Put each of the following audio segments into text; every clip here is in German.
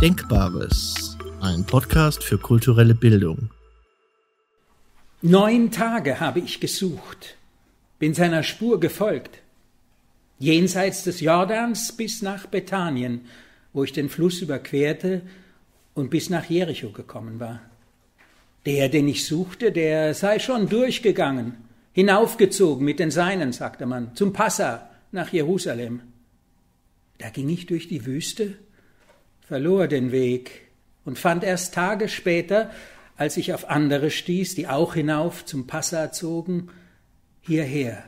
Denkbares, ein Podcast für kulturelle Bildung. Neun Tage habe ich gesucht, bin seiner Spur gefolgt, jenseits des Jordans bis nach Bethanien, wo ich den Fluss überquerte und bis nach Jericho gekommen war. Der, den ich suchte, der sei schon durchgegangen, hinaufgezogen mit den Seinen, sagte man, zum Passa nach Jerusalem. Da ging ich durch die Wüste, verlor den Weg und fand erst Tage später, als ich auf andere stieß, die auch hinauf zum Passa zogen, hierher.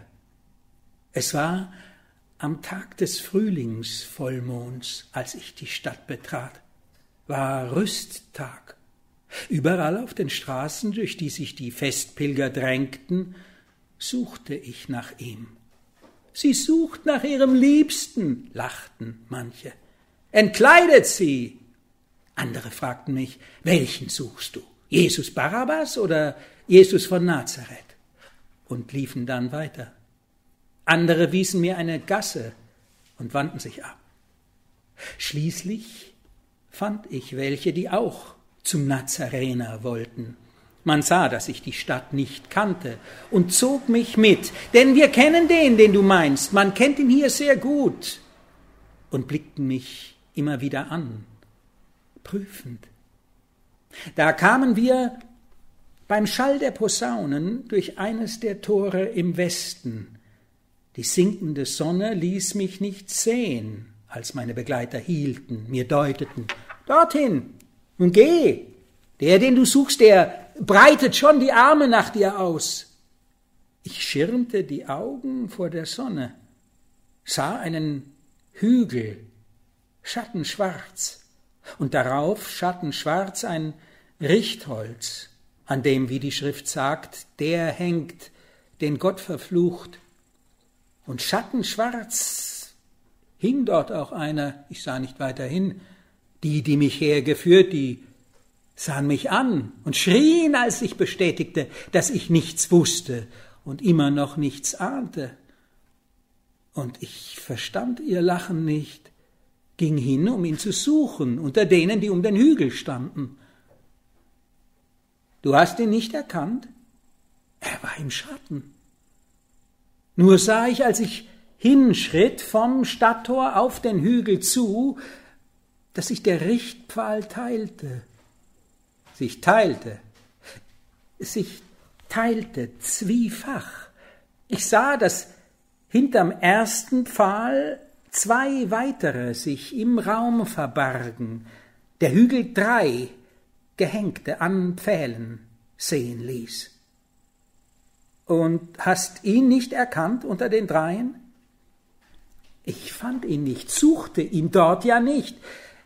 Es war am Tag des Frühlingsvollmonds, als ich die Stadt betrat, war Rüsttag. Überall auf den Straßen, durch die sich die Festpilger drängten, suchte ich nach ihm. Sie sucht nach ihrem Liebsten, lachten manche. Entkleidet sie! Andere fragten mich, welchen suchst du? Jesus Barabbas oder Jesus von Nazareth? Und liefen dann weiter. Andere wiesen mir eine Gasse und wandten sich ab. Schließlich fand ich welche, die auch zum Nazarener wollten. Man sah, dass ich die Stadt nicht kannte und zog mich mit, denn wir kennen den, den du meinst, man kennt ihn hier sehr gut, und blickten mich immer wieder an, prüfend. Da kamen wir beim Schall der Posaunen durch eines der Tore im Westen. Die sinkende Sonne ließ mich nicht sehen, als meine Begleiter hielten, mir deuteten, dorthin, nun geh, der, den du suchst, der breitet schon die Arme nach dir aus. Ich schirmte die Augen vor der Sonne, sah einen Hügel, schattenschwarz, und darauf schattenschwarz ein Richtholz, an dem, wie die Schrift sagt, der hängt, den Gott verflucht. Und schattenschwarz hing dort auch einer, ich sah nicht weiter hin, die, die mich hergeführt, die sahen mich an und schrien, als ich bestätigte, dass ich nichts wusste und immer noch nichts ahnte. Und ich verstand ihr Lachen nicht, ging hin, um ihn zu suchen, unter denen, die um den Hügel standen. Du hast ihn nicht erkannt? Er war im Schatten. Nur sah ich, als ich hinschritt vom Stadttor auf den Hügel zu, dass sich der Richtpfahl teilte sich teilte, sich teilte zwiefach. Ich sah, dass hinterm ersten Pfahl zwei weitere sich im Raum verbargen, der Hügel drei Gehängte an Pfählen sehen ließ. Und hast ihn nicht erkannt unter den dreien? Ich fand ihn nicht, suchte ihn dort ja nicht.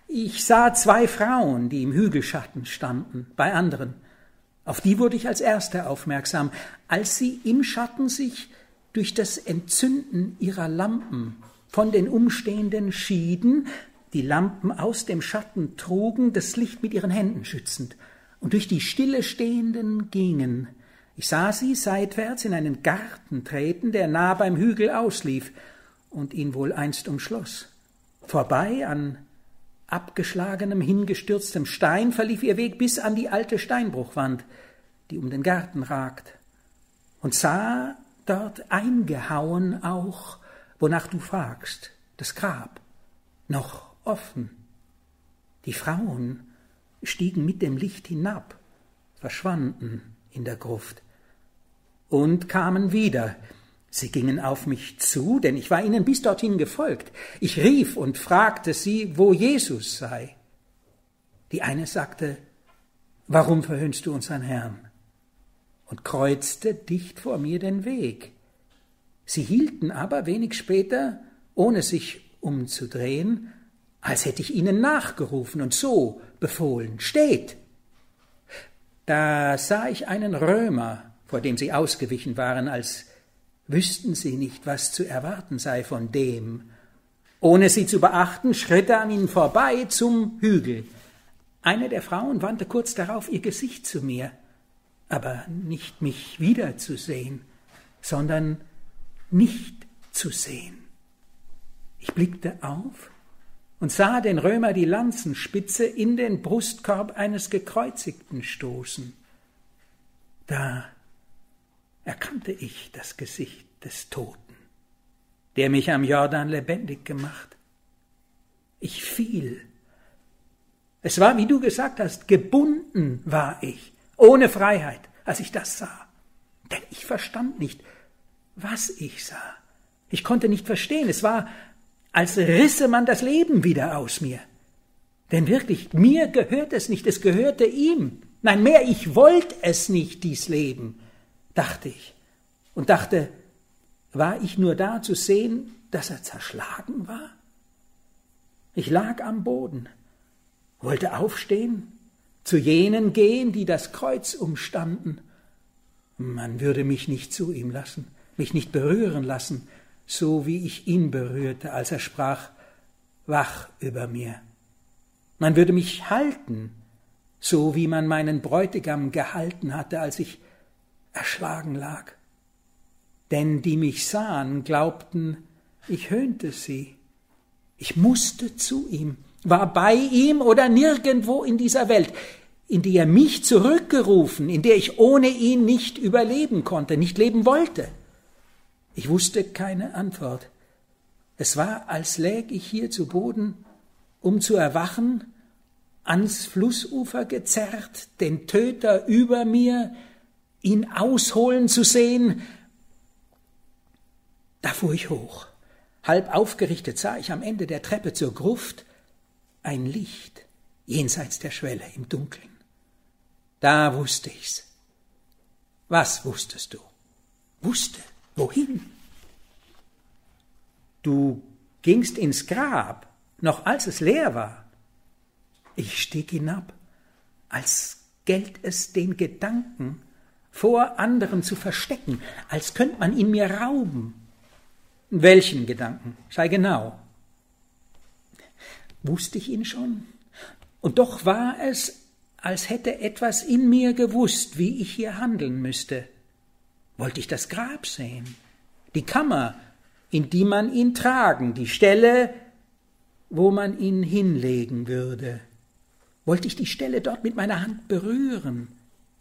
Ich sah zwei Frauen, die im Hügelschatten standen, bei anderen. Auf die wurde ich als Erste aufmerksam, als sie im Schatten sich durch das Entzünden ihrer Lampen von den Umstehenden schieden, die Lampen aus dem Schatten trugen, das Licht mit ihren Händen schützend, und durch die Stille Stehenden gingen. Ich sah sie seitwärts in einen Garten treten, der nah beim Hügel auslief und ihn wohl einst umschloss. Vorbei an abgeschlagenem, hingestürztem Stein verlief ihr Weg bis an die alte Steinbruchwand, die um den Garten ragt, und sah dort eingehauen auch, wonach du fragst, das Grab, noch offen. Die Frauen stiegen mit dem Licht hinab, verschwanden in der Gruft und kamen wieder, Sie gingen auf mich zu, denn ich war ihnen bis dorthin gefolgt. Ich rief und fragte sie, wo Jesus sei. Die eine sagte, Warum verhöhnst du unseren Herrn? und kreuzte dicht vor mir den Weg. Sie hielten aber wenig später, ohne sich umzudrehen, als hätte ich ihnen nachgerufen und so befohlen, steht. Da sah ich einen Römer, vor dem sie ausgewichen waren, als wüssten sie nicht, was zu erwarten sei von dem. Ohne sie zu beachten, schritt er an ihnen vorbei zum Hügel. Eine der Frauen wandte kurz darauf ihr Gesicht zu mir, aber nicht mich wiederzusehen, sondern nicht zu sehen. Ich blickte auf und sah den Römer die Lanzenspitze in den Brustkorb eines Gekreuzigten stoßen. Da erkannte ich das Gesicht des Toten, der mich am Jordan lebendig gemacht. Ich fiel. Es war, wie du gesagt hast, gebunden war ich, ohne Freiheit, als ich das sah. Denn ich verstand nicht, was ich sah. Ich konnte nicht verstehen. Es war, als risse man das Leben wieder aus mir. Denn wirklich, mir gehört es nicht, es gehörte ihm. Nein, mehr, ich wollte es nicht, dies Leben, dachte ich. Und dachte, war ich nur da zu sehen, dass er zerschlagen war? Ich lag am Boden, wollte aufstehen, zu jenen gehen, die das Kreuz umstanden. Man würde mich nicht zu ihm lassen, mich nicht berühren lassen, so wie ich ihn berührte, als er sprach, wach über mir. Man würde mich halten, so wie man meinen Bräutigam gehalten hatte, als ich erschlagen lag. Denn die mich sahen, glaubten, ich höhnte sie. Ich musste zu ihm, war bei ihm oder nirgendwo in dieser Welt, in die er mich zurückgerufen, in der ich ohne ihn nicht überleben konnte, nicht leben wollte. Ich wusste keine Antwort. Es war, als läg ich hier zu Boden, um zu erwachen, ans Flussufer gezerrt, den Töter über mir, ihn ausholen zu sehen. Da fuhr ich hoch. Halb aufgerichtet sah ich am Ende der Treppe zur Gruft ein Licht jenseits der Schwelle im Dunkeln. Da wusste ich's. Was wusstest du? Wusste. Wohin? Du gingst ins Grab, noch als es leer war. Ich stieg hinab, als gält es den Gedanken, vor anderen zu verstecken, als könnte man ihn mir rauben. Welchen Gedanken? Sei genau. Wusste ich ihn schon? Und doch war es, als hätte etwas in mir gewusst, wie ich hier handeln müsste. Wollte ich das Grab sehen, die Kammer, in die man ihn tragen, die Stelle, wo man ihn hinlegen würde. Wollte ich die Stelle dort mit meiner Hand berühren,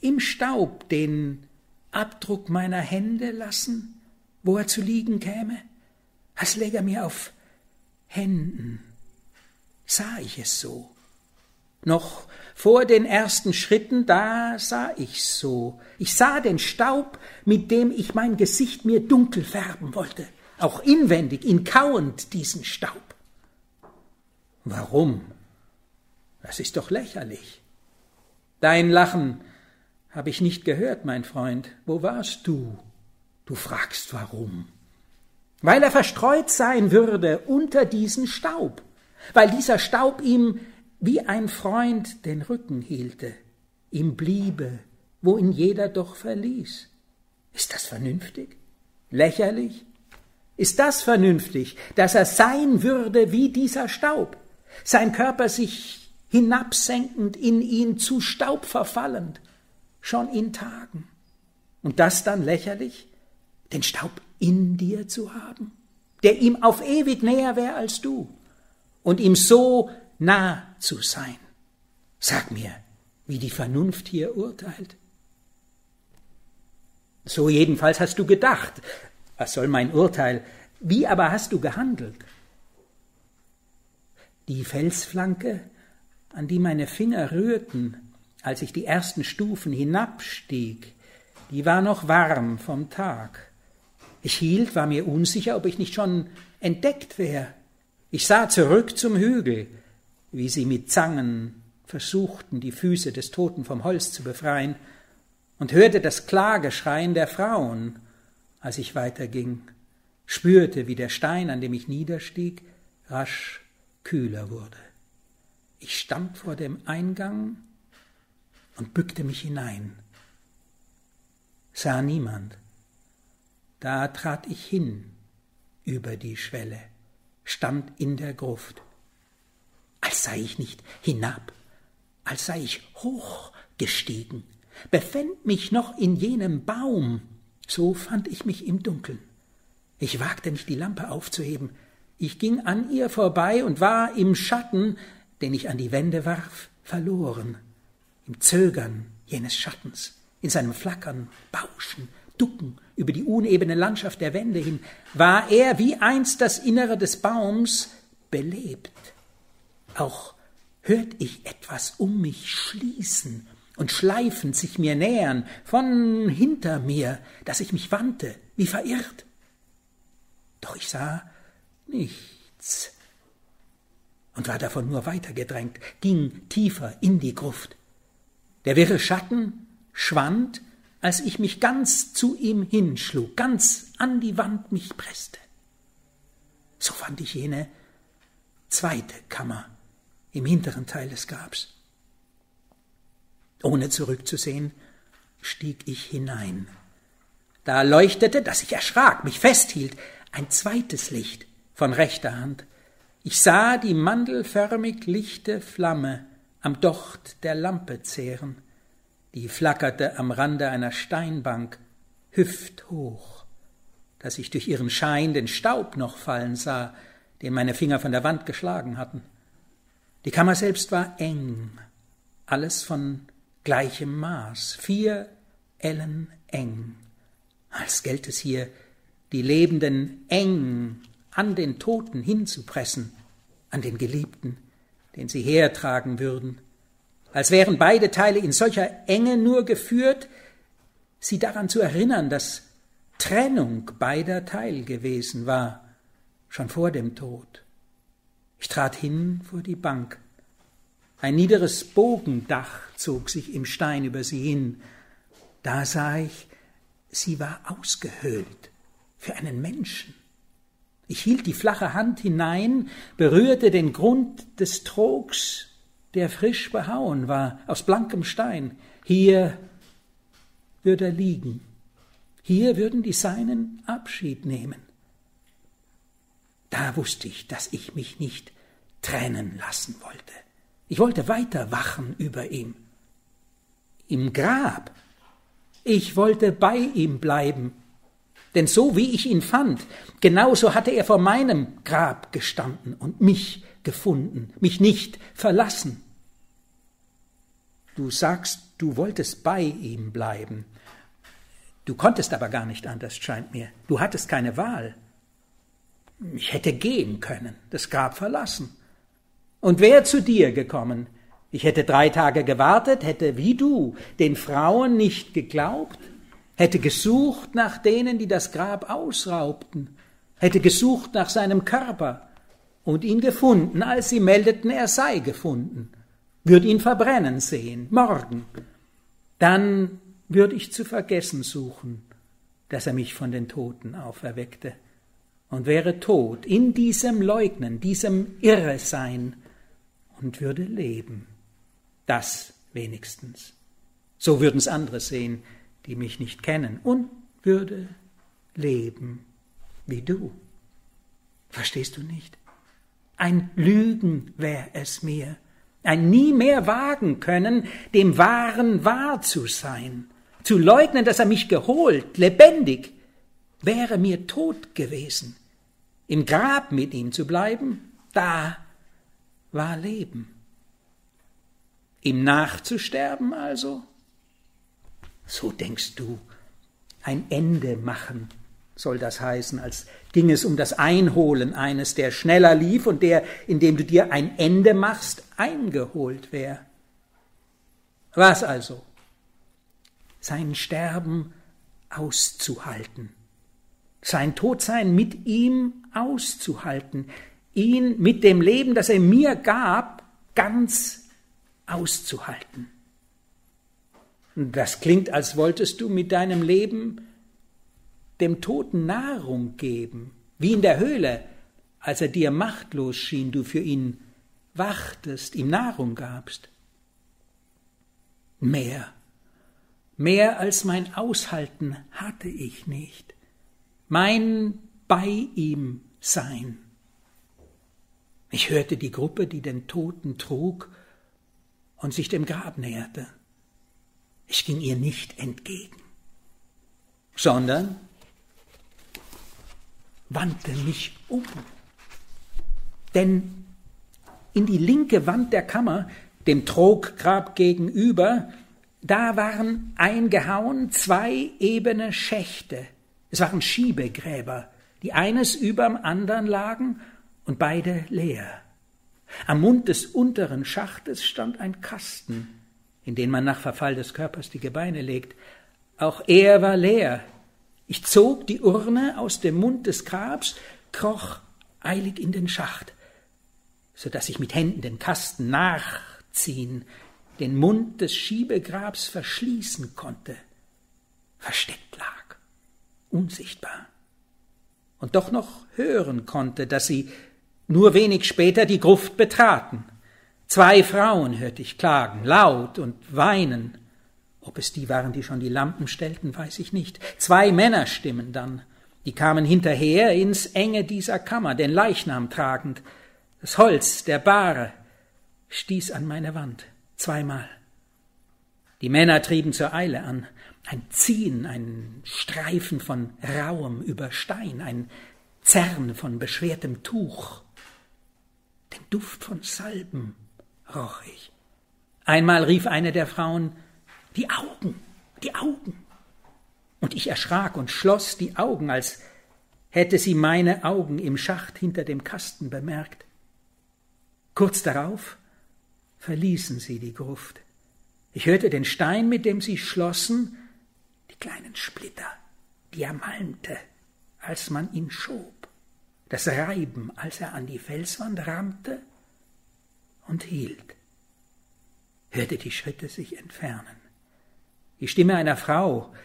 im Staub den Abdruck meiner Hände lassen, wo er zu liegen käme? Als läge er mir auf Händen. Sah ich es so? Noch vor den ersten Schritten, da sah ich's so. Ich sah den Staub, mit dem ich mein Gesicht mir dunkel färben wollte, auch inwendig, ihn kauend diesen Staub. Warum? Das ist doch lächerlich. Dein Lachen habe ich nicht gehört, mein Freund. Wo warst du? Du fragst warum. Weil er verstreut sein würde unter diesen Staub, weil dieser Staub ihm wie ein Freund den Rücken hielte, ihm bliebe, wo ihn jeder doch verließ. Ist das vernünftig? Lächerlich? Ist das vernünftig, dass er sein würde wie dieser Staub, sein Körper sich hinabsenkend in ihn zu Staub verfallend, schon in Tagen? Und das dann lächerlich, den Staub in dir zu haben, der ihm auf ewig näher wäre als du und ihm so nah zu sein. Sag mir, wie die Vernunft hier urteilt. So jedenfalls hast du gedacht. Was soll mein Urteil? Wie aber hast du gehandelt? Die Felsflanke, an die meine Finger rührten, als ich die ersten Stufen hinabstieg, die war noch warm vom Tag. Ich hielt, war mir unsicher, ob ich nicht schon entdeckt wäre. Ich sah zurück zum Hügel, wie sie mit Zangen versuchten, die Füße des Toten vom Holz zu befreien, und hörte das Klageschreien der Frauen, als ich weiterging, spürte, wie der Stein, an dem ich niederstieg, rasch kühler wurde. Ich stand vor dem Eingang und bückte mich hinein, sah niemand. Da trat ich hin über die Schwelle, stand in der Gruft als sei ich nicht hinab, als sei ich hochgestiegen, befänd mich noch in jenem Baum, so fand ich mich im Dunkeln. Ich wagte nicht, die Lampe aufzuheben, Ich ging an ihr vorbei und war im Schatten, den ich an die Wände warf, verloren, im Zögern jenes Schattens, in seinem Flackern, Bauschen, Ducken über die unebene Landschaft der Wände hin, war er wie einst das Innere des Baums belebt. Auch hört ich etwas um mich schließen und schleifend sich mir nähern, von hinter mir, dass ich mich wandte, wie verirrt. Doch ich sah nichts und war davon nur weitergedrängt, ging tiefer in die Gruft. Der wirre Schatten schwand, als ich mich ganz zu ihm hinschlug, ganz an die Wand mich presste. So fand ich jene zweite Kammer im hinteren Teil des Grabs. Ohne zurückzusehen, stieg ich hinein. Da leuchtete, dass ich erschrak, mich festhielt, ein zweites Licht von rechter Hand. Ich sah die mandelförmig lichte Flamme am Docht der Lampe zehren, die flackerte am Rande einer Steinbank, hüfthoch, dass ich durch ihren Schein den Staub noch fallen sah, den meine Finger von der Wand geschlagen hatten. Die Kammer selbst war eng, alles von gleichem Maß, vier Ellen eng, als gält es hier, die Lebenden eng an den Toten hinzupressen, an den Geliebten, den sie hertragen würden, als wären beide Teile in solcher Enge nur geführt, sie daran zu erinnern, dass Trennung beider Teil gewesen war, schon vor dem Tod. Ich trat hin vor die Bank. Ein niederes Bogendach zog sich im Stein über sie hin. Da sah ich, sie war ausgehöhlt für einen Menschen. Ich hielt die flache Hand hinein, berührte den Grund des Trogs, der frisch behauen war, aus blankem Stein. Hier würde er liegen. Hier würden die Seinen Abschied nehmen. Da wusste ich, dass ich mich nicht trennen lassen wollte. Ich wollte weiter wachen über ihm. Im Grab. Ich wollte bei ihm bleiben, denn so wie ich ihn fand, genauso hatte er vor meinem Grab gestanden und mich gefunden, mich nicht verlassen. Du sagst, du wolltest bei ihm bleiben. Du konntest aber gar nicht anders, scheint mir. Du hattest keine Wahl. Ich hätte gehen können, das Grab verlassen. Und wer zu dir gekommen? Ich hätte drei Tage gewartet, hätte wie du den Frauen nicht geglaubt, hätte gesucht nach denen, die das Grab ausraubten, hätte gesucht nach seinem Körper und ihn gefunden, als sie meldeten, er sei gefunden, würde ihn verbrennen sehen, morgen. Dann würde ich zu vergessen suchen, dass er mich von den Toten auferweckte und wäre tot in diesem Leugnen, diesem Irresein und würde leben. Das wenigstens. So würden's andere sehen, die mich nicht kennen, und würde leben wie du. Verstehst du nicht? Ein Lügen wär es mir, ein nie mehr wagen können, dem Wahren wahr zu sein, zu leugnen, dass er mich geholt, lebendig, wäre mir tot gewesen. Im Grab mit ihm zu bleiben, da war Leben. Ihm nachzusterben also, so denkst du, ein Ende machen soll das heißen, als ging es um das Einholen eines, der schneller lief und der, indem du dir ein Ende machst, eingeholt wär. Was also? Sein Sterben auszuhalten, sein Todsein mit ihm auszuhalten, ihn mit dem Leben, das er mir gab, ganz auszuhalten. Das klingt, als wolltest du mit deinem Leben dem Toten Nahrung geben, wie in der Höhle, als er dir machtlos schien, du für ihn wachtest, ihm Nahrung gabst. Mehr, mehr als mein Aushalten hatte ich nicht, mein bei ihm sein. Ich hörte die Gruppe, die den Toten trug und sich dem Grab näherte. Ich ging ihr nicht entgegen, sondern wandte mich um Denn in die linke Wand der Kammer, dem Troggrab gegenüber, da waren eingehauen zwei ebene Schächte. Es waren Schiebegräber, die eines überm andern lagen und beide leer. Am Mund des unteren Schachtes stand ein Kasten, in den man nach Verfall des Körpers die Gebeine legt. Auch er war leer. Ich zog die Urne aus dem Mund des Grabs, kroch eilig in den Schacht, so dass ich mit Händen den Kasten nachziehen, den Mund des Schiebegrabs verschließen konnte, versteckt lag, unsichtbar, und doch noch hören konnte, dass sie nur wenig später die Gruft betraten. Zwei Frauen hörte ich klagen, laut und weinen. Ob es die waren, die schon die Lampen stellten, weiß ich nicht. Zwei Männerstimmen dann, die kamen hinterher ins Enge dieser Kammer, den Leichnam tragend. Das Holz der Bahre stieß an meine Wand, zweimal. Die Männer trieben zur Eile an, ein Ziehen, ein Streifen von rauem über Stein, ein Zerren von beschwertem Tuch. Den Duft von Salben roch ich. Einmal rief eine der Frauen, die Augen, die Augen. Und ich erschrak und schloss die Augen, als hätte sie meine Augen im Schacht hinter dem Kasten bemerkt. Kurz darauf verließen sie die Gruft. Ich hörte den Stein, mit dem sie schlossen, kleinen Splitter, die er malmte, als man ihn schob, das Reiben, als er an die Felswand rammte und hielt, hörte die Schritte sich entfernen. Die Stimme einer Frau,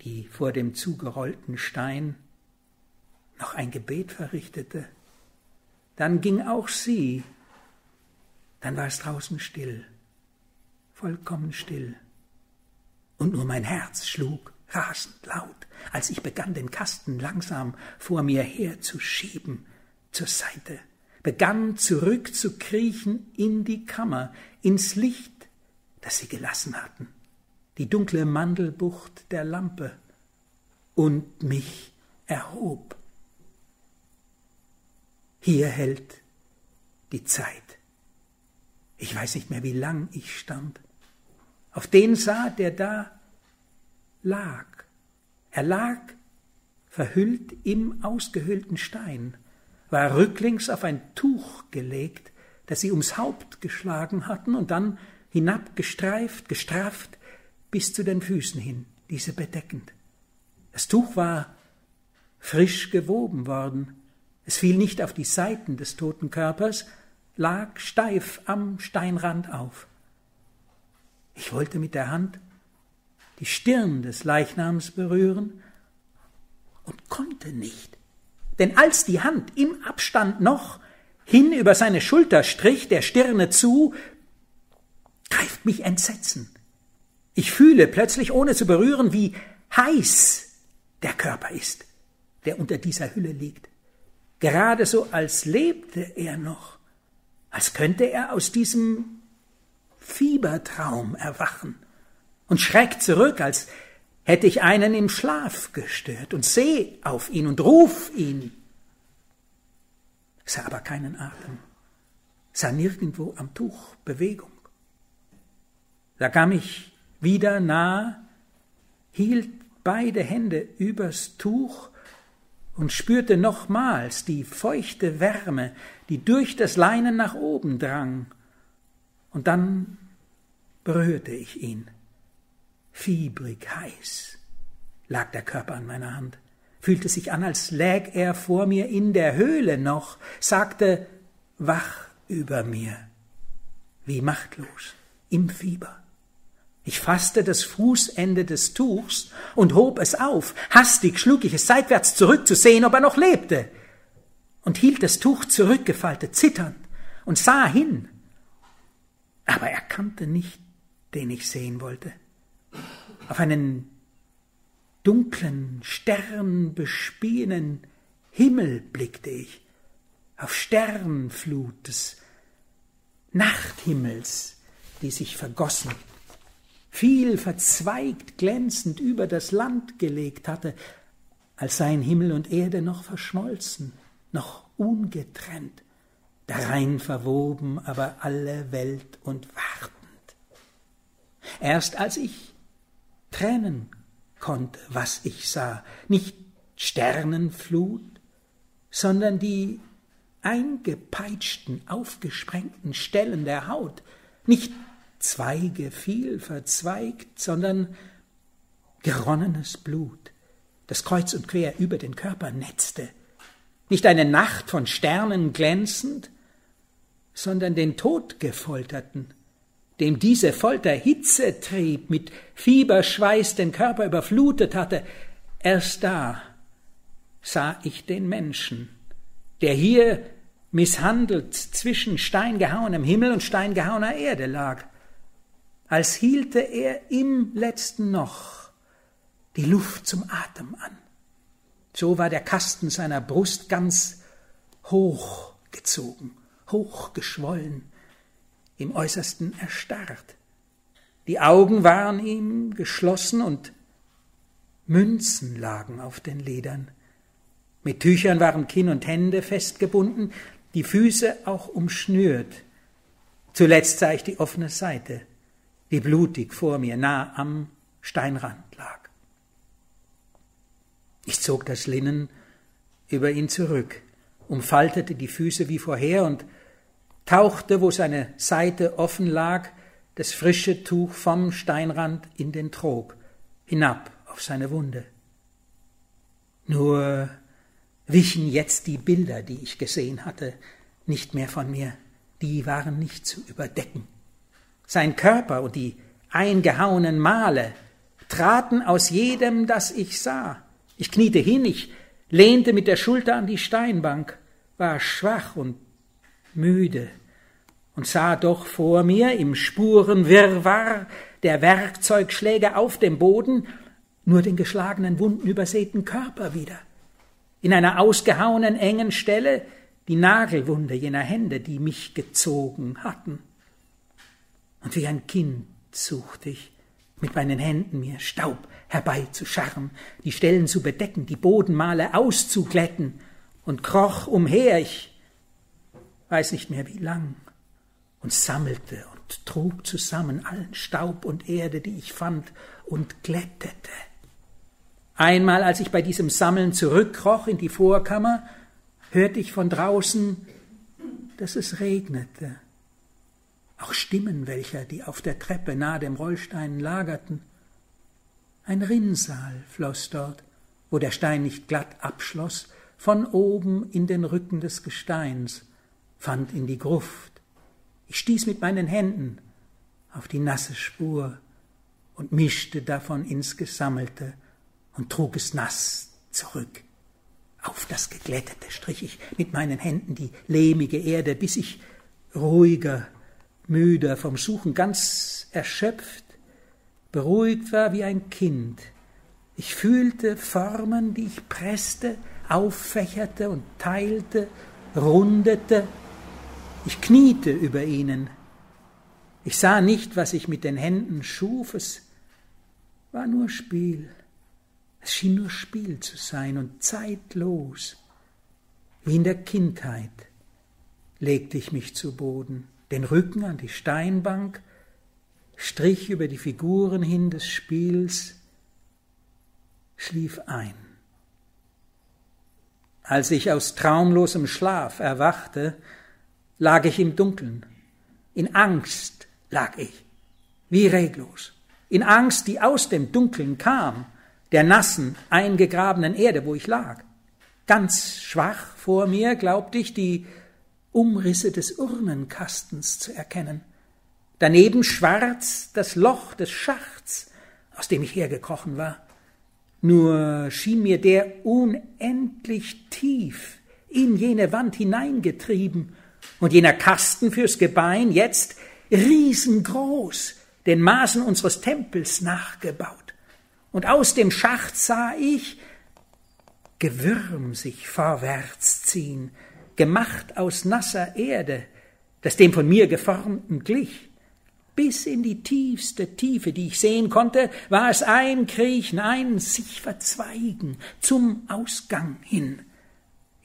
die vor dem zugerollten Stein noch ein Gebet verrichtete. Dann ging auch sie. Dann war es draußen still, vollkommen still. Und nur mein Herz schlug rasend laut, als ich begann, den Kasten langsam vor mir herzuschieben, zur Seite, begann zurückzukriechen in die Kammer, ins Licht, das sie gelassen hatten die dunkle Mandelbucht der Lampe und mich erhob. Hier hält die Zeit. Ich weiß nicht mehr, wie lang ich stand. Auf den sah, der da lag. Er lag verhüllt im ausgehöhlten Stein, war rücklings auf ein Tuch gelegt, das sie ums Haupt geschlagen hatten und dann hinabgestreift, gestrafft, bis zu den Füßen hin, diese bedeckend. Das Tuch war frisch gewoben worden. Es fiel nicht auf die Seiten des toten Körpers, lag steif am Steinrand auf. Ich wollte mit der Hand die Stirn des Leichnams berühren und konnte nicht. Denn als die Hand im Abstand noch hin über seine Schulter strich, der Stirne zu, greift mich Entsetzen. Ich fühle plötzlich, ohne zu berühren, wie heiß der Körper ist, der unter dieser Hülle liegt. Gerade so, als lebte er noch, als könnte er aus diesem Fiebertraum erwachen und schreckt zurück, als hätte ich einen im Schlaf gestört und seh auf ihn und ruf ihn. Sah aber keinen Atem, sah nirgendwo am Tuch Bewegung. Da kam ich wieder nah, hielt beide Hände übers Tuch und spürte nochmals die feuchte Wärme, die durch das Leinen nach oben drang. Und dann berührte ich ihn. Fiebrig heiß lag der Körper an meiner Hand, fühlte sich an, als läg er vor mir in der Höhle noch, sagte wach über mir, wie machtlos, im Fieber. Ich fasste das Fußende des Tuchs und hob es auf. Hastig schlug ich es seitwärts zurück, zu sehen, ob er noch lebte, und hielt das Tuch zurückgefaltet, zitternd, und sah hin. Aber er kannte nicht, den ich sehen wollte. Auf einen dunklen, sternbespienen Himmel blickte ich, auf Sternflut des Nachthimmels, die sich vergossen viel verzweigt glänzend über das Land gelegt hatte, als seien Himmel und Erde noch verschmolzen, noch ungetrennt, darein verwoben aber alle Welt und wartend. Erst als ich trennen konnte, was ich sah, nicht Sternenflut, sondern die eingepeitschten, aufgesprengten Stellen der Haut, nicht Zweige viel verzweigt, sondern geronnenes Blut, das kreuz und quer über den Körper netzte, nicht eine Nacht von Sternen glänzend, sondern den Todgefolterten, dem diese Folter Hitze trieb, mit Fieberschweiß den Körper überflutet hatte, erst da sah ich den Menschen, der hier misshandelt zwischen steingehauenem Himmel und steingehauener Erde lag, als hielte er im letzten noch die Luft zum Atem an. So war der Kasten seiner Brust ganz hochgezogen, hochgeschwollen, im äußersten erstarrt. Die Augen waren ihm geschlossen und Münzen lagen auf den Ledern. Mit Tüchern waren Kinn und Hände festgebunden, die Füße auch umschnürt. Zuletzt sah ich die offene Seite, die blutig vor mir nah am Steinrand lag. Ich zog das Linnen über ihn zurück, umfaltete die Füße wie vorher und tauchte, wo seine Seite offen lag, das frische Tuch vom Steinrand in den Trog, hinab auf seine Wunde. Nur wichen jetzt die Bilder, die ich gesehen hatte, nicht mehr von mir, die waren nicht zu überdecken. Sein Körper und die eingehauenen Male traten aus jedem, das ich sah. Ich kniete hin, ich lehnte mit der Schulter an die Steinbank, war schwach und müde und sah doch vor mir im Spurenwirrwarr der Werkzeugschläge auf dem Boden nur den geschlagenen, wunden übersäten Körper wieder. In einer ausgehauenen, engen Stelle die Nagelwunde jener Hände, die mich gezogen hatten. Und wie ein Kind suchte ich, mit meinen Händen mir Staub herbeizuscharren, die Stellen zu bedecken, die Bodenmale auszuglätten und kroch umher, ich weiß nicht mehr wie lang, und sammelte und trug zusammen allen Staub und Erde, die ich fand, und glättete. Einmal, als ich bei diesem Sammeln zurückkroch in die Vorkammer, hörte ich von draußen, dass es regnete. Auch Stimmen welcher, die auf der Treppe nahe dem Rollstein lagerten. Ein Rinnsal floss dort, wo der Stein nicht glatt abschloss, von oben in den Rücken des Gesteins, fand in die Gruft. Ich stieß mit meinen Händen auf die nasse Spur und mischte davon ins Gesammelte und trug es nass zurück. Auf das Geglättete strich ich mit meinen Händen die lehmige Erde, bis ich ruhiger, müder vom Suchen, ganz erschöpft, beruhigt war wie ein Kind. Ich fühlte Formen, die ich presste, auffächerte und teilte, rundete. Ich kniete über ihnen. Ich sah nicht, was ich mit den Händen schuf, es war nur Spiel. Es schien nur Spiel zu sein und zeitlos. Wie in der Kindheit legte ich mich zu Boden, den Rücken an die Steinbank, strich über die Figuren hin des Spiels, schlief ein. Als ich aus traumlosem Schlaf erwachte, lag ich im Dunkeln. In Angst lag ich, wie reglos. In Angst, die aus dem Dunkeln kam der nassen, eingegrabenen Erde, wo ich lag. Ganz schwach vor mir glaubte ich, die Umrisse des Urnenkastens zu erkennen. Daneben schwarz das Loch des Schachts, aus dem ich hergekrochen war. Nur schien mir der unendlich tief in jene Wand hineingetrieben und jener Kasten fürs Gebein jetzt riesengroß, den Maßen unseres Tempels nachgebaut und aus dem Schacht sah ich Gewürm sich vorwärts ziehen, gemacht aus nasser Erde, das dem von mir geformten glich. Bis in die tiefste Tiefe, die ich sehen konnte, war es ein Kriechen, ein sich verzweigen zum Ausgang hin.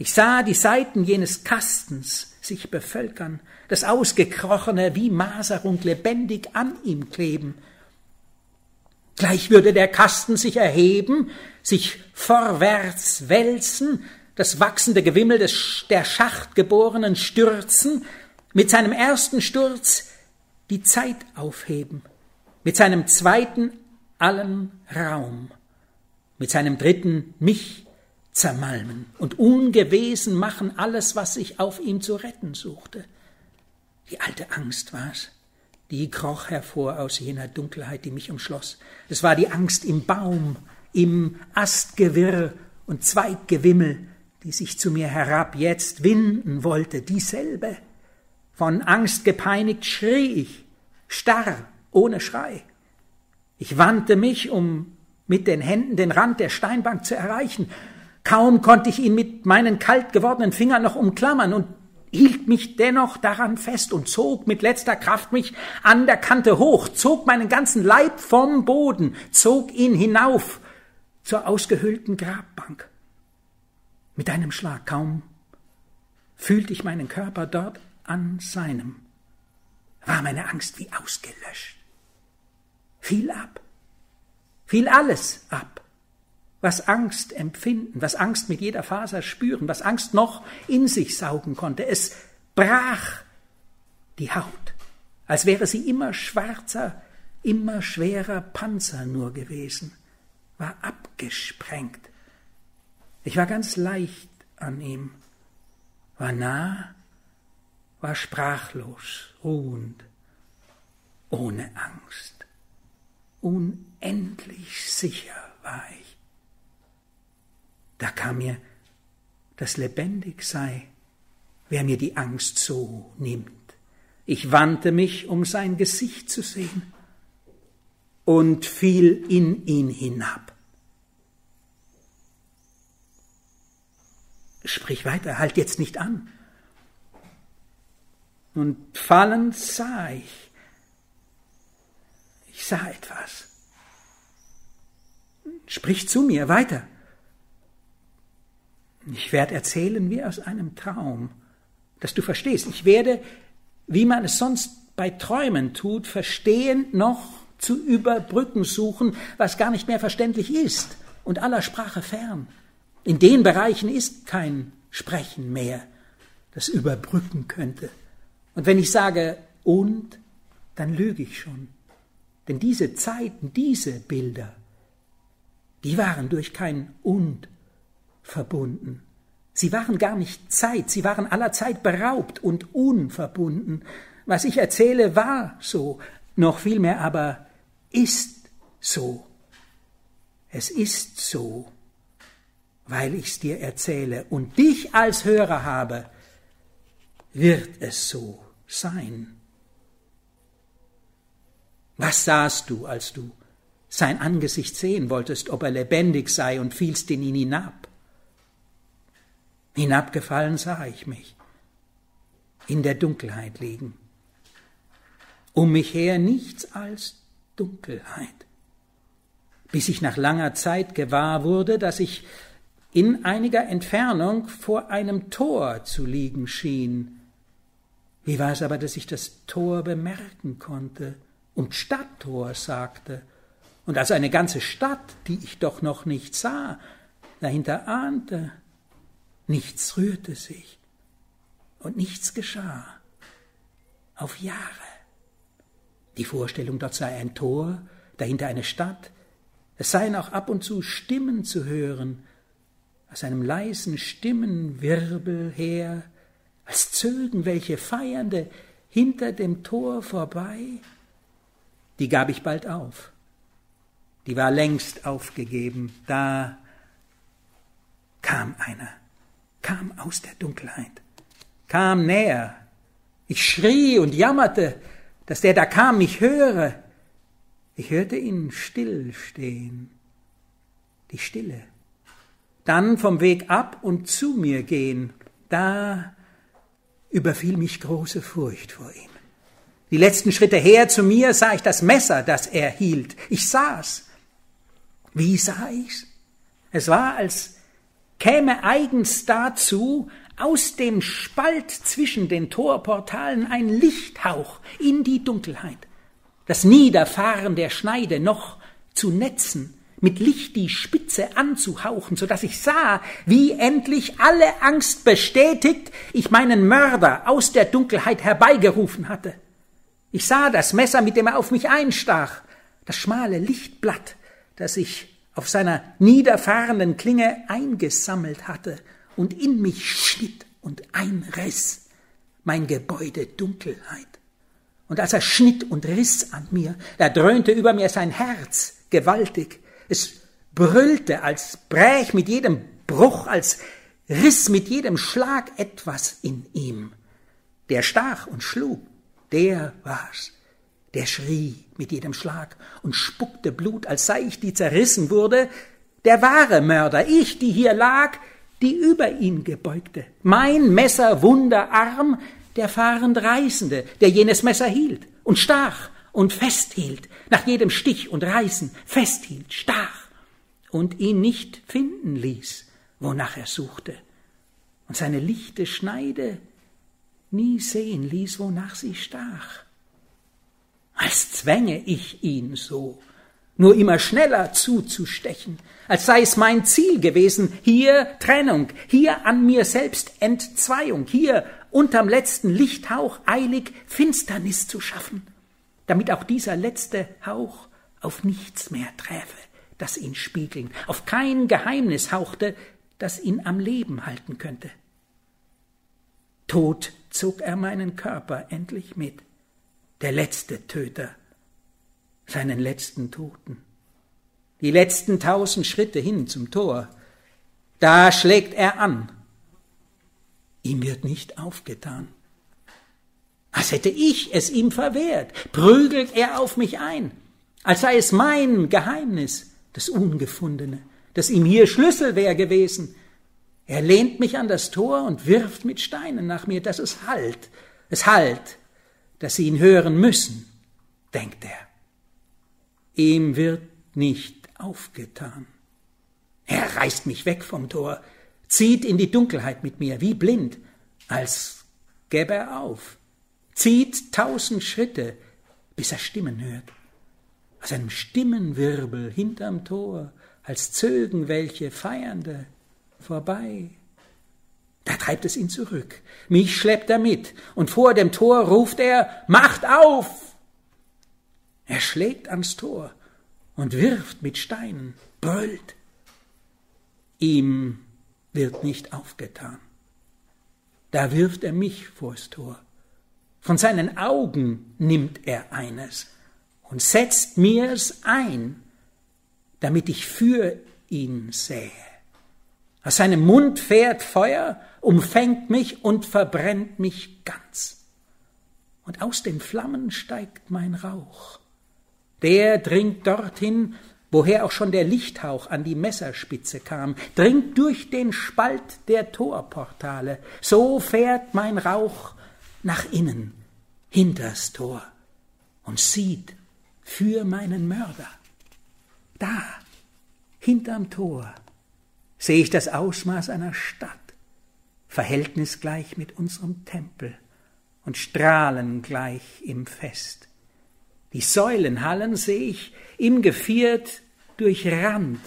Ich sah die Seiten jenes Kastens sich bevölkern, das Ausgekrochene wie Maserung lebendig an ihm kleben. Gleich würde der Kasten sich erheben, sich vorwärts wälzen, das wachsende Gewimmel des, der Schachtgeborenen stürzen, mit seinem ersten Sturz die Zeit aufheben, mit seinem zweiten allen Raum, mit seinem dritten mich zermalmen und ungewesen machen alles, was sich auf ihm zu retten suchte. Die alte Angst war's, die kroch hervor aus jener Dunkelheit, die mich umschloss. Es war die Angst im Baum, im Astgewirr und Zweiggewimmel, die sich zu mir herab jetzt winden wollte, dieselbe. Von Angst gepeinigt schrie ich, starr, ohne Schrei. Ich wandte mich, um mit den Händen den Rand der Steinbank zu erreichen, Kaum konnte ich ihn mit meinen kalt gewordenen Fingern noch umklammern und hielt mich dennoch daran fest und zog mit letzter Kraft mich an der Kante hoch, zog meinen ganzen Leib vom Boden, zog ihn hinauf zur ausgehöhlten Grabbank. Mit einem Schlag kaum fühlte ich meinen Körper dort an seinem, war meine Angst wie ausgelöscht. Fiel ab, fiel alles ab was Angst empfinden, was Angst mit jeder Faser spüren, was Angst noch in sich saugen konnte. Es brach die Haut, als wäre sie immer schwarzer, immer schwerer Panzer nur gewesen, war abgesprengt. Ich war ganz leicht an ihm, war nah, war sprachlos, ruhend, ohne Angst. Unendlich sicher war ich. Da kam mir, dass lebendig sei, wer mir die Angst so nimmt. Ich wandte mich, um sein Gesicht zu sehen, und fiel in ihn hinab. Sprich weiter, halt jetzt nicht an. Und fallend sah ich, ich sah etwas. Sprich zu mir weiter. Ich werde erzählen wie aus einem Traum, dass du verstehst. Ich werde, wie man es sonst bei Träumen tut, verstehen noch zu überbrücken suchen, was gar nicht mehr verständlich ist und aller Sprache fern. In den Bereichen ist kein Sprechen mehr, das überbrücken könnte. Und wenn ich sage und, dann lüge ich schon. Denn diese Zeiten, diese Bilder, die waren durch kein und verbunden. Sie waren gar nicht Zeit, sie waren aller Zeit beraubt und unverbunden. Was ich erzähle, war so, noch vielmehr aber ist so. Es ist so, weil ich's dir erzähle und dich als Hörer habe, wird es so sein. Was sahst du, als du sein Angesicht sehen wolltest, ob er lebendig sei und fielst in ihn hinab? Hinabgefallen sah ich mich, in der Dunkelheit liegen. Um mich her nichts als Dunkelheit, bis ich nach langer Zeit gewahr wurde, dass ich in einiger Entfernung vor einem Tor zu liegen schien. Wie war es aber, dass ich das Tor bemerken konnte und Stadttor sagte, und als eine ganze Stadt, die ich doch noch nicht sah, dahinter ahnte, Nichts rührte sich und nichts geschah. Auf Jahre. Die Vorstellung, dort sei ein Tor, dahinter eine Stadt, es seien auch ab und zu Stimmen zu hören, aus einem leisen Stimmenwirbel her, als zögen welche Feiernde hinter dem Tor vorbei, die gab ich bald auf. Die war längst aufgegeben, da kam einer kam aus der Dunkelheit, kam näher. Ich schrie und jammerte, dass der da kam mich höre. Ich hörte ihn still stehen, die Stille. Dann vom Weg ab und zu mir gehen, da überfiel mich große Furcht vor ihm. Die letzten Schritte her zu mir sah ich das Messer, das er hielt. Ich sah's. Wie sah ich's? Es war, als käme eigens dazu, aus dem Spalt zwischen den Torportalen ein Lichthauch in die Dunkelheit, das Niederfahren der Schneide noch zu netzen, mit Licht die Spitze anzuhauchen, so dass ich sah, wie endlich alle Angst bestätigt ich meinen Mörder aus der Dunkelheit herbeigerufen hatte. Ich sah das Messer, mit dem er auf mich einstach, das schmale Lichtblatt, das sich auf seiner niederfahrenden Klinge eingesammelt hatte und in mich schnitt und einriss, mein Gebäude Dunkelheit. Und als er schnitt und riss an mir, da dröhnte über mir sein Herz gewaltig. Es brüllte, als bräch mit jedem Bruch, als riss mit jedem Schlag etwas in ihm. Der stach und schlug, der war's. Der schrie mit jedem Schlag und spuckte Blut, als sei ich, die zerrissen wurde. Der wahre Mörder, ich, die hier lag, die über ihn gebeugte. Mein Messerwunderarm, der fahrend Reißende, der jenes Messer hielt und stach und festhielt, nach jedem Stich und Reißen festhielt, stach und ihn nicht finden ließ, wonach er suchte, und seine lichte Schneide nie sehen ließ, wonach sie stach. Als zwänge ich ihn so, nur immer schneller zuzustechen, als sei es mein Ziel gewesen, hier Trennung, hier an mir selbst Entzweiung, hier unterm letzten Lichthauch eilig Finsternis zu schaffen, damit auch dieser letzte Hauch auf nichts mehr träfe, das ihn spiegeln, auf kein Geheimnis hauchte, das ihn am Leben halten könnte. Tod zog er meinen Körper endlich mit, der letzte Töter, seinen letzten Toten. Die letzten tausend Schritte hin zum Tor, da schlägt er an. Ihm wird nicht aufgetan. Als hätte ich es ihm verwehrt, prügelt er auf mich ein, als sei es mein Geheimnis, das Ungefundene, das ihm hier Schlüssel wäre gewesen, er lehnt mich an das Tor und wirft mit Steinen nach mir, dass es halt, es halt, dass sie ihn hören müssen, denkt er. Ihm wird nicht aufgetan. Er reißt mich weg vom Tor, zieht in die Dunkelheit mit mir, wie blind, als gäbe er auf, zieht tausend Schritte, bis er Stimmen hört. Aus einem Stimmenwirbel hinterm Tor, als zögen welche Feiernde, vorbei. Da treibt es ihn zurück. Mich schleppt er mit, und vor dem Tor ruft er Macht auf. Er schlägt ans Tor und wirft mit Steinen, brüllt. Ihm wird nicht aufgetan. Da wirft er mich vors Tor. Von seinen Augen nimmt er eines und setzt mir's ein, damit ich für ihn sähe. Aus seinem Mund fährt Feuer, umfängt mich und verbrennt mich ganz. Und aus den Flammen steigt mein Rauch. Der dringt dorthin, woher auch schon der Lichthauch an die Messerspitze kam, dringt durch den Spalt der Torportale. So fährt mein Rauch nach innen, hinters Tor, und sieht für meinen Mörder. Da, hinterm Tor, sehe ich das Ausmaß einer Stadt, verhältnisgleich mit unserem Tempel und strahlengleich im Fest. Die Säulenhallen sehe ich im Geviert durchrannt,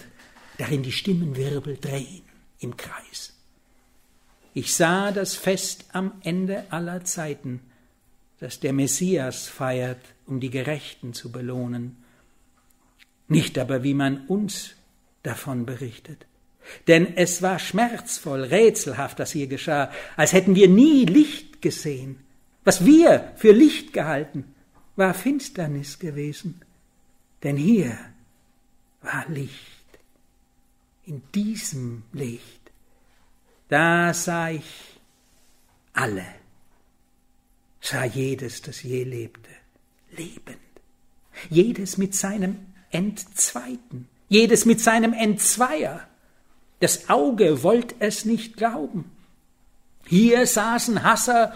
darin die Stimmenwirbel drehen im Kreis. Ich sah das Fest am Ende aller Zeiten, das der Messias feiert, um die Gerechten zu belohnen, nicht aber wie man uns davon berichtet. Denn es war schmerzvoll, rätselhaft, was hier geschah, als hätten wir nie Licht gesehen. Was wir für Licht gehalten, war Finsternis gewesen. Denn hier war Licht. In diesem Licht, da sah ich alle, sah jedes, das je lebte, lebend. Jedes mit seinem Entzweiten, jedes mit seinem Entzweier das Auge wollte es nicht glauben. Hier saßen Hasser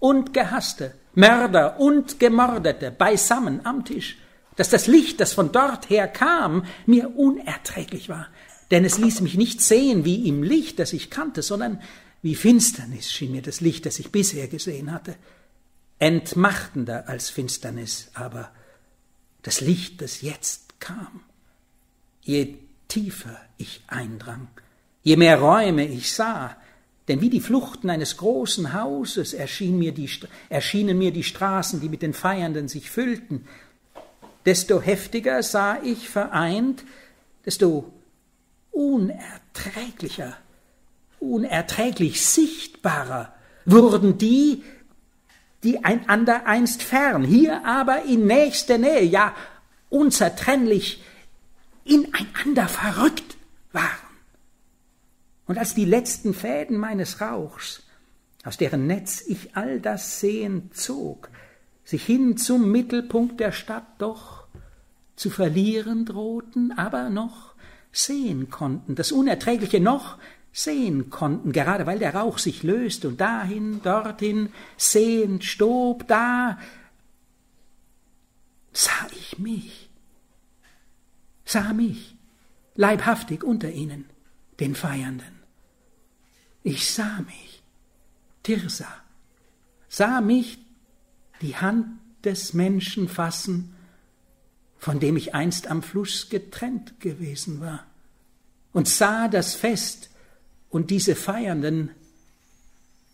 und Gehasste, Mörder und Gemordete beisammen am Tisch, dass das Licht, das von dort her kam, mir unerträglich war. denn es ließ mich nicht sehen wie im Licht, das ich kannte, sondern wie Finsternis schien mir das Licht, das ich bisher gesehen hatte. Entmachtender als Finsternis aber das Licht, das jetzt kam. Je tiefer ich eindrang, je mehr Räume ich sah, denn wie die Fluchten eines großen Hauses erschien mir die, erschienen mir die Straßen, die mit den Feiernden sich füllten, desto heftiger sah ich vereint, desto unerträglicher, unerträglich sichtbarer wurden die, die einander einst fern, hier aber in nächster Nähe, ja unzertrennlich ineinander verrückt waren. Und als die letzten Fäden meines Rauchs, aus deren Netz ich all das Sehen zog, sich hin zum Mittelpunkt der Stadt doch zu verlieren drohten, aber noch sehen konnten, das Unerträgliche noch sehen konnten, gerade weil der Rauch sich löst und dahin, dorthin, sehend stob, da sah ich mich, sah mich, leibhaftig unter ihnen, den Feiernden. Ich sah mich, Tirsa, sah mich die Hand des Menschen fassen, von dem ich einst am Fluss getrennt gewesen war, und sah das Fest und diese Feiernden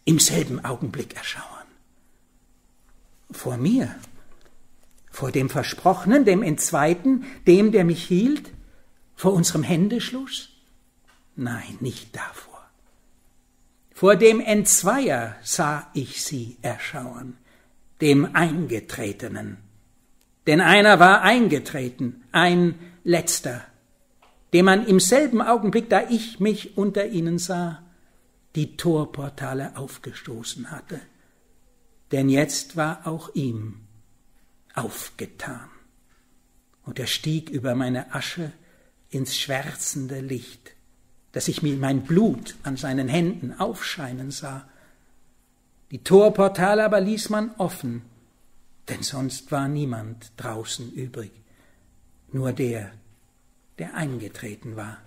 im selben Augenblick erschauern. Vor mir, vor dem Versprochenen, dem Entzweiten, dem, der mich hielt, vor unserem Händeschluss? Nein, nicht davor. Vor dem Entzweier sah ich sie erschauern, dem Eingetretenen. Denn einer war eingetreten, ein letzter, dem man im selben Augenblick, da ich mich unter ihnen sah, die Torportale aufgestoßen hatte. Denn jetzt war auch ihm aufgetan. Und er stieg über meine Asche ins schwärzende Licht, dass ich mir mein Blut an seinen Händen aufscheinen sah. Die Torportale aber ließ man offen, denn sonst war niemand draußen übrig, nur der, der eingetreten war.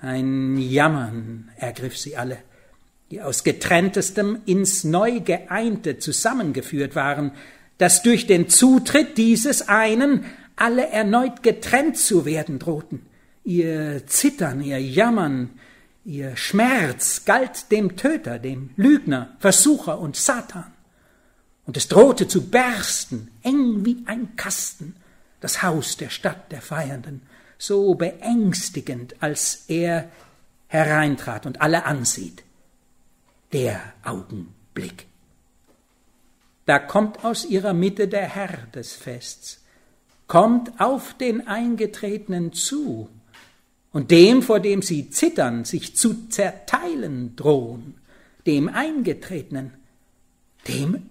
Ein Jammern ergriff sie alle, die aus getrenntestem ins neu geeinte zusammengeführt waren, dass durch den Zutritt dieses einen alle erneut getrennt zu werden drohten. Ihr Zittern, ihr Jammern, ihr Schmerz galt dem Töter, dem Lügner, Versucher und Satan. Und es drohte zu bersten, eng wie ein Kasten, das Haus der Stadt der Feiernden, so beängstigend, als er hereintrat und alle ansieht. Der Augenblick. Da kommt aus ihrer Mitte der Herr des Fests, kommt auf den Eingetretenen zu, und dem, vor dem sie zittern, sich zu zerteilen drohen, dem Eingetretenen, dem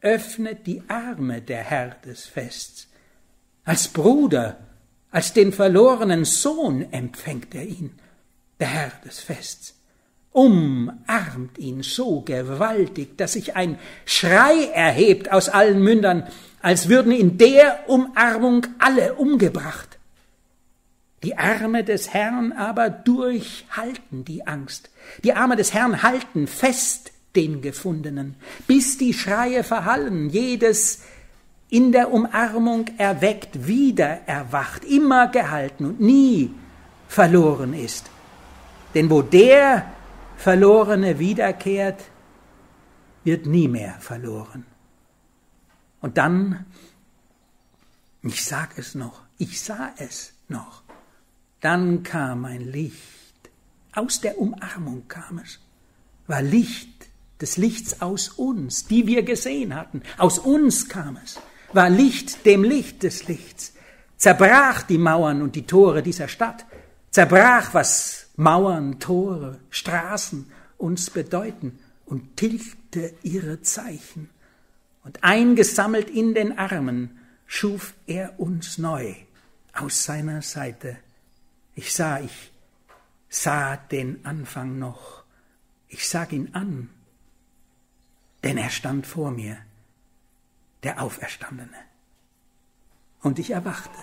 öffnet die Arme der Herr des Fests. Als Bruder, als den verlorenen Sohn empfängt er ihn, der Herr des Fests, umarmt ihn so gewaltig, dass sich ein Schrei erhebt aus allen Mündern, als würden in der Umarmung alle umgebracht. Die Arme des Herrn aber durchhalten die Angst. Die Arme des Herrn halten fest den Gefundenen, bis die Schreie verhallen, jedes in der Umarmung erweckt, wieder erwacht, immer gehalten und nie verloren ist. Denn wo der Verlorene wiederkehrt, wird nie mehr verloren. Und dann, ich sag es noch, ich sah es noch, dann kam ein Licht, aus der Umarmung kam es, war Licht des Lichts aus uns, die wir gesehen hatten, aus uns kam es, war Licht dem Licht des Lichts, zerbrach die Mauern und die Tore dieser Stadt, zerbrach, was Mauern, Tore, Straßen uns bedeuten und tilgte ihre Zeichen. Und eingesammelt in den Armen schuf er uns neu aus seiner Seite ich sah, ich sah den Anfang noch. Ich sag ihn an, denn er stand vor mir, der Auferstandene. Und ich erwachte.